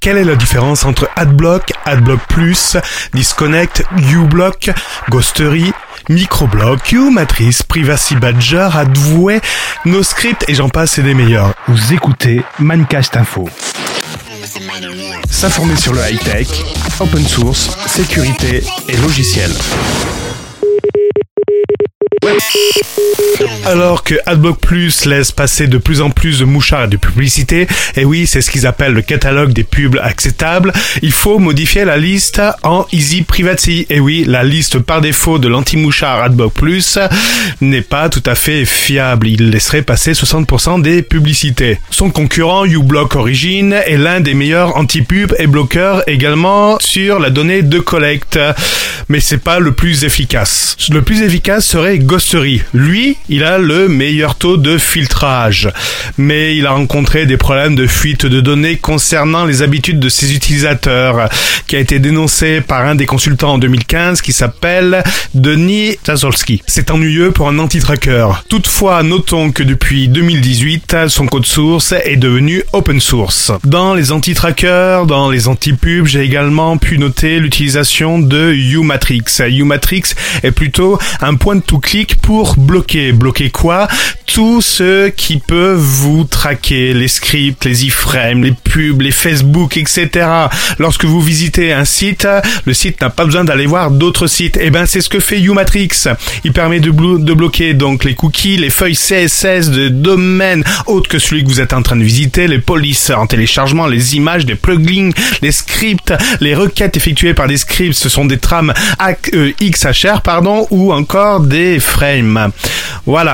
Quelle est la différence entre AdBlock, AdBlock Plus, Disconnect, uBlock, Ghostery, Microblock, uMatrice, Privacy Badger, AdVouet, NoScript et j'en passe et des meilleurs. Vous écoutez Mancast Info. S'informer sur le high-tech, open source, sécurité et logiciel. Alors que AdBlock Plus laisse passer de plus en plus de mouchards et de publicité, et oui, c'est ce qu'ils appellent le catalogue des pubs acceptables, il faut modifier la liste en Easy Privacy. Et oui, la liste par défaut de l'anti-mouchard AdBlock Plus n'est pas tout à fait fiable. Il laisserait passer 60% des publicités. Son concurrent uBlock Origin est l'un des meilleurs anti-pubs et bloqueurs également sur la donnée de collecte. Mais c'est pas le plus efficace. Le plus efficace serait Ghostery. Lui, il a le meilleur taux de filtrage, mais il a rencontré des problèmes de fuite de données concernant les habitudes de ses utilisateurs, qui a été dénoncé par un des consultants en 2015 qui s'appelle Denis Zazolski. C'est ennuyeux pour un anti-tracker. Toutefois, notons que depuis 2018, son code source est devenu open source. Dans les anti-trackers, dans les anti-pubs, j'ai également pu noter l'utilisation de uMatrix. uMatrix est plutôt un point de tout clic pour bloquer. Bloquer quoi Tout ce qui peut vous traquer, les scripts, les iframes, les pubs, les Facebook, etc. Lorsque vous visitez un site, le site n'a pas besoin d'aller voir d'autres sites. Et eh ben c'est ce que fait uMatrix. Il permet de, bloquer donc les cookies, les feuilles CSS de domaine autres que celui que vous êtes en train de visiter, les polices en téléchargement, les images, les plugins, les scripts, les requêtes effectuées par des scripts, ce sont des trames XHR pardon ou encore des frame. Voilà.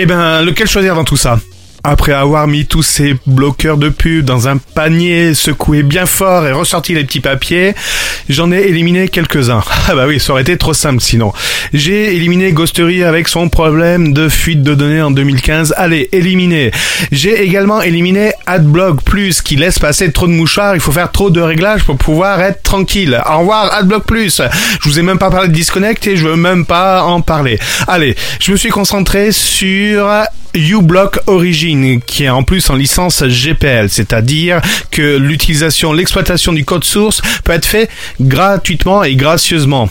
Eh ben, lequel choisir dans tout ça? Après avoir mis tous ces bloqueurs de pub dans un panier, secoué bien fort et ressorti les petits papiers, j'en ai éliminé quelques-uns. Ah bah oui, ça aurait été trop simple sinon. J'ai éliminé Ghostery avec son problème de fuite de données en 2015. Allez, éliminé. J'ai également éliminé AdBlock Plus qui laisse passer trop de mouchoirs. Il faut faire trop de réglages pour pouvoir être tranquille. Au revoir AdBlock Plus. Je vous ai même pas parlé de Disconnect et je veux même pas en parler. Allez, je me suis concentré sur uBlock Origin, qui est en plus en licence GPL, c'est-à-dire que l'utilisation, l'exploitation du code source peut être fait gratuitement et gracieusement.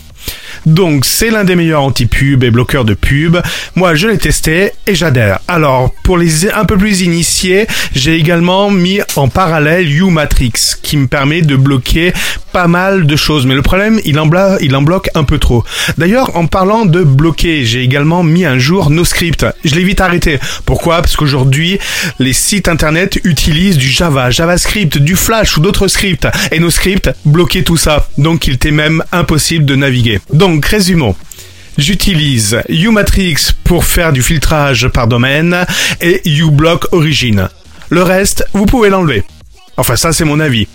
Donc c'est l'un des meilleurs anti-pub et bloqueurs de pub. Moi je l'ai testé et j'adhère. Alors pour les un peu plus initiés, j'ai également mis en parallèle uMatrix qui me permet de bloquer pas mal de choses. Mais le problème, il en, bloque un peu trop. D'ailleurs, en parlant de bloquer, j'ai également mis un jour NoScript. Je l'ai vite arrêté. Pourquoi? Parce qu'aujourd'hui, les sites internet utilisent du Java, JavaScript, du Flash ou d'autres scripts. Et NoScript bloquait tout ça. Donc il était même impossible de naviguer. Donc résumons. J'utilise uMatrix pour faire du filtrage par domaine et uBlock Origin. Le reste, vous pouvez l'enlever. Enfin, ça, c'est mon avis.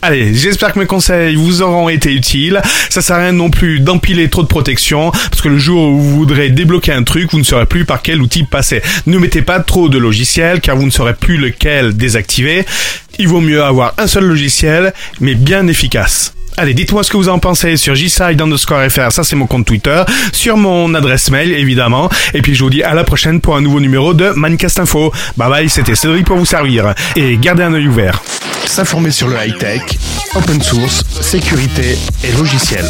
Allez, j'espère que mes conseils vous auront été utiles. Ça sert à rien non plus d'empiler trop de protection, parce que le jour où vous voudrez débloquer un truc, vous ne saurez plus par quel outil passer. Ne mettez pas trop de logiciels, car vous ne saurez plus lequel désactiver. Il vaut mieux avoir un seul logiciel, mais bien efficace. Allez, dites-moi ce que vous en pensez sur jside underscore fr, ça c'est mon compte Twitter, sur mon adresse mail évidemment, et puis je vous dis à la prochaine pour un nouveau numéro de Mancast Info. Bye bye, c'était Cédric pour vous servir, et gardez un œil ouvert. S'informer sur le high-tech, open source, sécurité et logiciel.